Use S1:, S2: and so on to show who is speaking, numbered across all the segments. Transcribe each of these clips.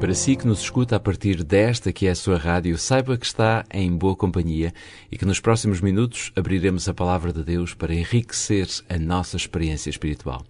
S1: Para si que nos escuta a partir desta que é a sua rádio, saiba que está em boa companhia e que nos próximos minutos abriremos a palavra de Deus para enriquecer a nossa experiência espiritual.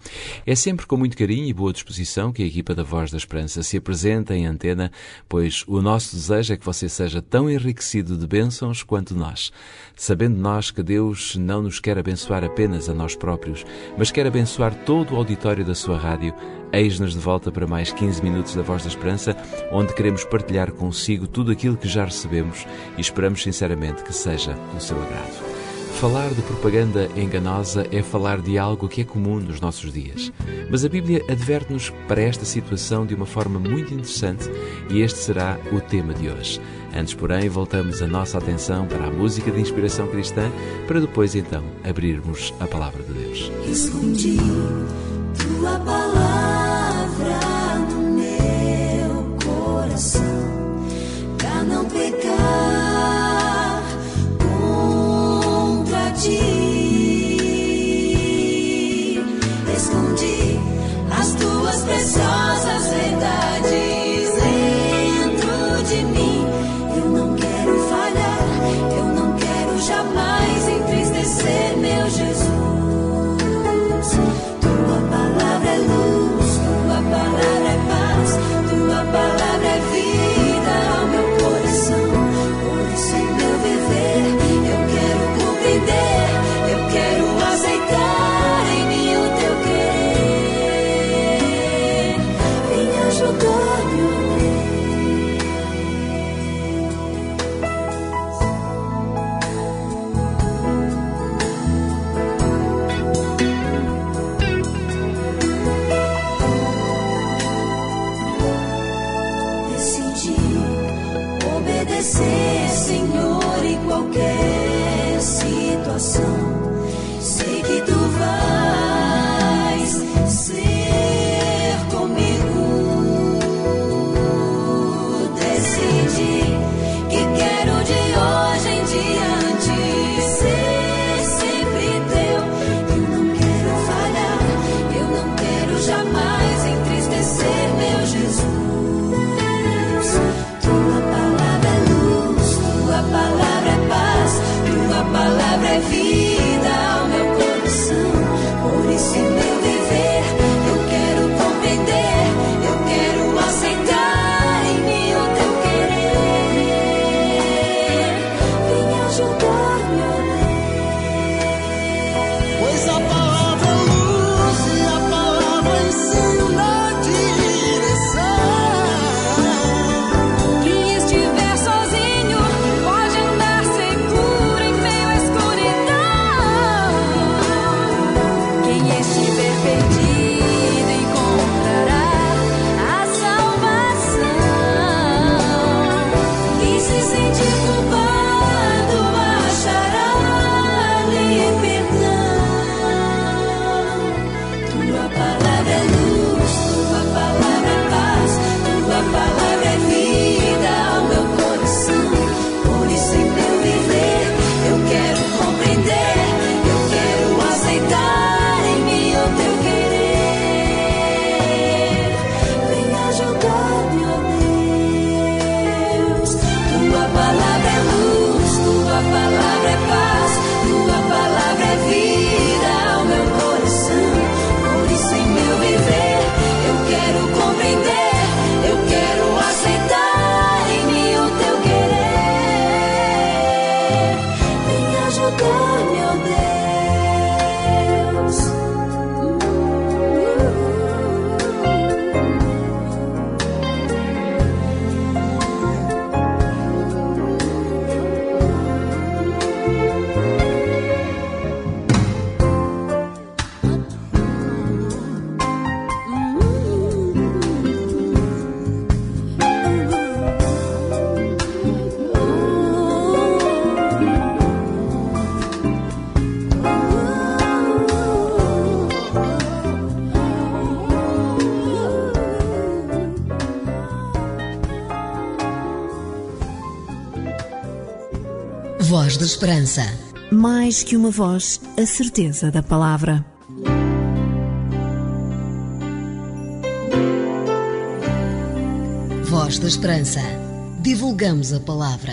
S1: É sempre com muito carinho e boa disposição que a equipa da Voz da Esperança se apresenta em antena, pois o nosso desejo é que você seja tão enriquecido de bênçãos quanto nós. Sabendo nós que Deus não nos quer abençoar apenas a nós próprios, mas quer abençoar todo o auditório da sua rádio, eis-nos de volta para mais 15 minutos da Voz da Esperança onde queremos partilhar consigo tudo aquilo que já recebemos e esperamos sinceramente que seja do seu agrado. Falar de propaganda enganosa é falar de algo que é comum nos nossos dias. Mas a Bíblia adverte-nos para esta situação de uma forma muito interessante e este será o tema de hoje. Antes, porém, voltamos a nossa atenção para a música de inspiração cristã para depois então abrirmos a palavra de Deus.
S2: Escondi tua palavra não pecar contra ti.
S3: Voz da Esperança.
S4: Mais que uma voz, a certeza da palavra.
S3: Voz da Esperança. Divulgamos a palavra.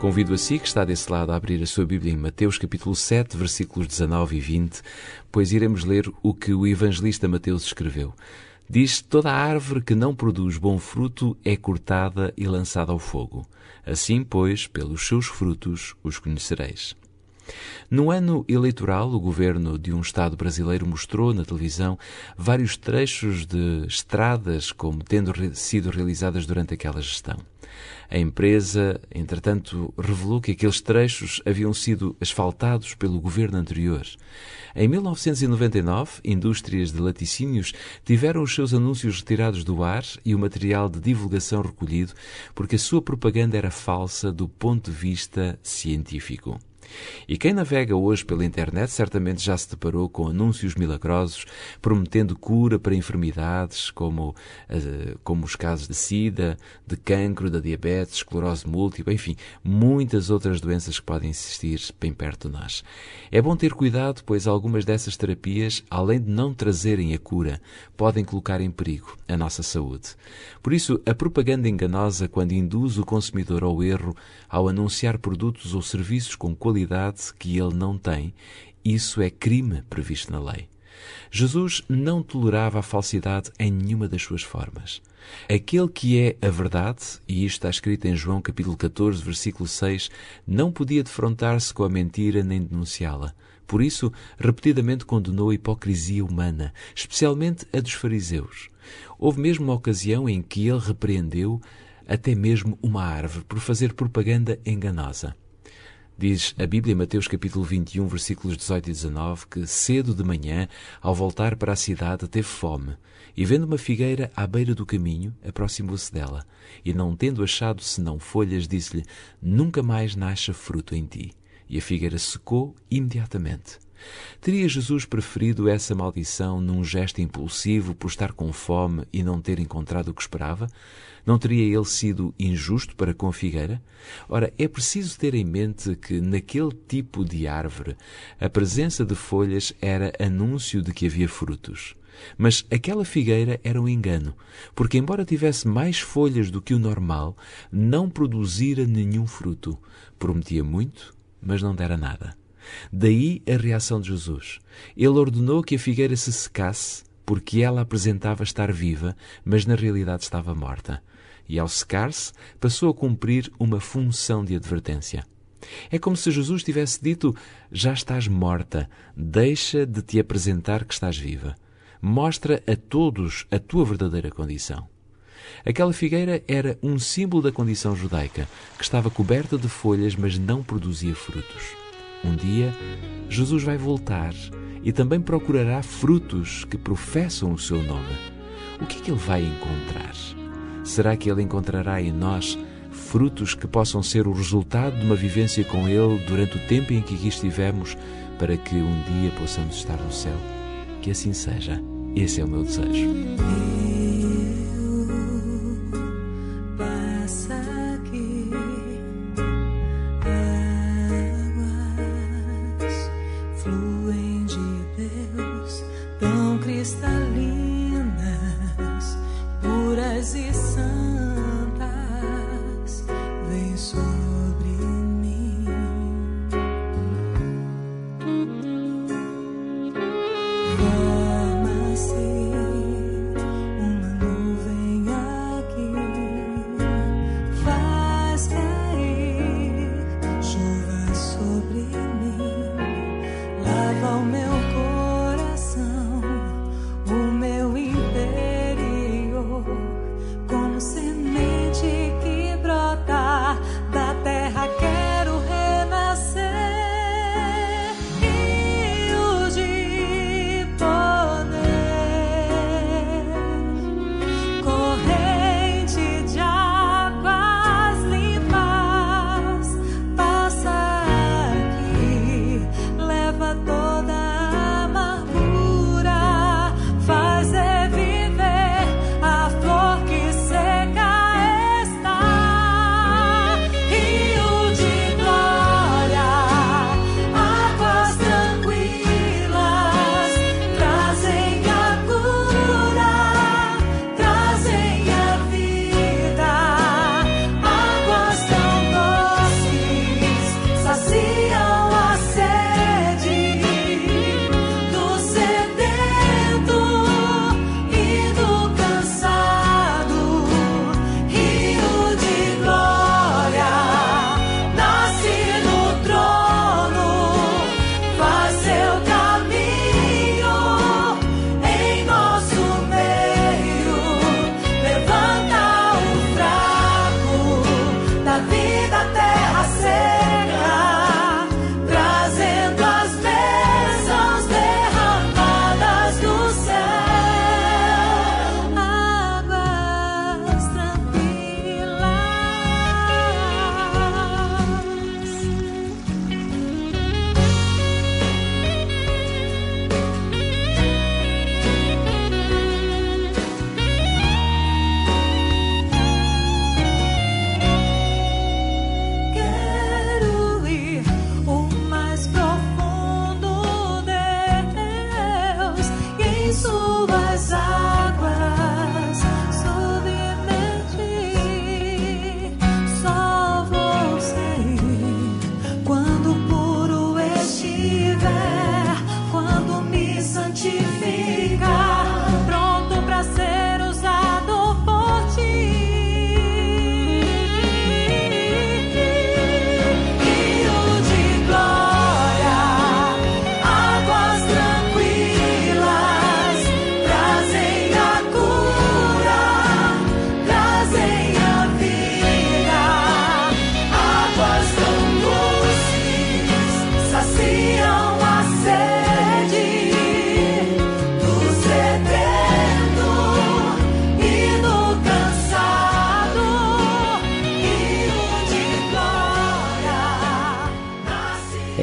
S1: Convido a si que está desse lado a abrir a sua Bíblia em Mateus capítulo 7, versículos 19 e 20, pois iremos ler o que o evangelista Mateus escreveu. Diz: Toda árvore que não produz bom fruto é cortada e lançada ao fogo. Assim, pois, pelos seus frutos os conhecereis. No ano eleitoral, o governo de um Estado brasileiro mostrou na televisão vários trechos de estradas como tendo sido realizadas durante aquela gestão. A empresa, entretanto, revelou que aqueles trechos haviam sido asfaltados pelo governo anterior. Em 1999, indústrias de laticínios tiveram os seus anúncios retirados do ar e o material de divulgação recolhido porque a sua propaganda era falsa do ponto de vista científico. E quem navega hoje pela internet certamente já se deparou com anúncios milagrosos prometendo cura para enfermidades como, eh, como os casos de sida, de cancro, da diabetes, esclerose múltipla, enfim, muitas outras doenças que podem existir bem perto de nós. É bom ter cuidado, pois algumas dessas terapias, além de não trazerem a cura, podem colocar em perigo a nossa saúde. Por isso, a propaganda enganosa, quando induz o consumidor ao erro ao anunciar produtos ou serviços com qualidade que ele não tem, isso é crime previsto na lei. Jesus não tolerava a falsidade em nenhuma das suas formas. Aquele que é a verdade, e isto está escrito em João capítulo 14, versículo 6, não podia defrontar-se com a mentira nem denunciá-la. Por isso, repetidamente condenou a hipocrisia humana, especialmente a dos fariseus. Houve mesmo uma ocasião em que ele repreendeu até mesmo uma árvore por fazer propaganda enganosa. Diz a Bíblia Mateus capítulo 21, versículos 18 e 19, que cedo de manhã, ao voltar para a cidade, teve fome, e vendo uma figueira à beira do caminho, aproximou-se dela, e não tendo achado senão folhas, disse-lhe, nunca mais nasça fruto em ti. E a figueira secou imediatamente. Teria Jesus preferido essa maldição num gesto impulsivo por estar com fome e não ter encontrado o que esperava? Não teria ele sido injusto para com a figueira? Ora, é preciso ter em mente que naquele tipo de árvore a presença de folhas era anúncio de que havia frutos. Mas aquela figueira era um engano, porque, embora tivesse mais folhas do que o normal, não produzira nenhum fruto. Prometia muito, mas não dera nada. Daí a reação de Jesus. Ele ordenou que a figueira se secasse, porque ela apresentava estar viva, mas na realidade estava morta. E ao secar-se, passou a cumprir uma função de advertência. É como se Jesus tivesse dito: Já estás morta, deixa de te apresentar que estás viva. Mostra a todos a tua verdadeira condição. Aquela figueira era um símbolo da condição judaica, que estava coberta de folhas, mas não produzia frutos. Um dia, Jesus vai voltar e também procurará frutos que professam o seu nome. O que é que ele vai encontrar? Será que ele encontrará em nós frutos que possam ser o resultado de uma vivência com ele durante o tempo em que aqui estivemos, para que um dia possamos estar no céu? Que assim seja. Esse é o meu desejo.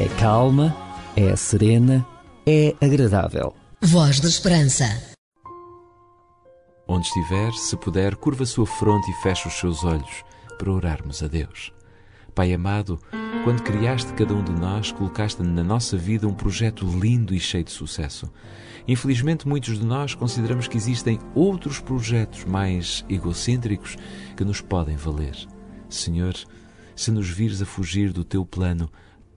S5: Calma, é serena, é agradável.
S3: Voz da Esperança.
S1: Onde estiver, se puder, curva a sua fronte e feche os seus olhos para orarmos a Deus. Pai amado, quando criaste cada um de nós, colocaste na nossa vida um projeto lindo e cheio de sucesso. Infelizmente, muitos de nós consideramos que existem outros projetos mais egocêntricos que nos podem valer. Senhor, se nos vires a fugir do teu plano,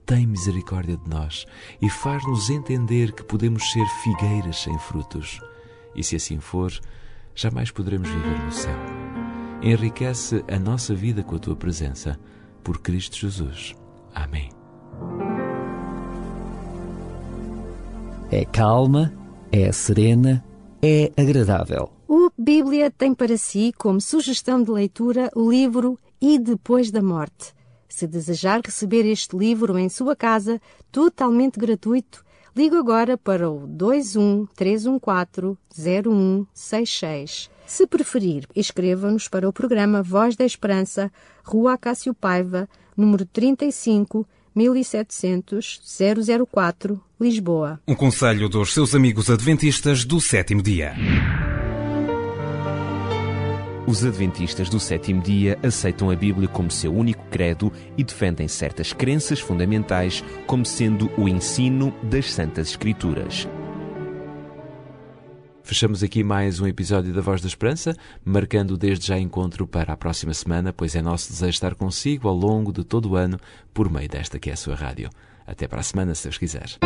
S1: tem misericórdia de nós e faz-nos entender que podemos ser figueiras sem frutos. E se assim for, jamais poderemos viver no céu. Enriquece a nossa vida com a tua presença. Por Cristo Jesus. Amém.
S5: É calma, é serena, é agradável.
S6: O Bíblia tem para si como sugestão de leitura o livro E Depois da Morte. Se desejar receber este livro em sua casa, totalmente gratuito, ligue agora para o 21 314 0166. Se preferir, escreva-nos para o programa Voz da Esperança, Rua Acácio Paiva, número 35, 1700 004, Lisboa.
S7: Um conselho dos seus amigos adventistas do sétimo dia.
S8: Os adventistas do sétimo dia aceitam a Bíblia como seu único credo e defendem certas crenças fundamentais como sendo o ensino das Santas Escrituras.
S1: Fechamos aqui mais um episódio da Voz da Esperança, marcando desde já encontro para a próxima semana, pois é nosso desejo estar consigo ao longo de todo o ano por meio desta que é a sua rádio. Até para a semana, se Deus quiser.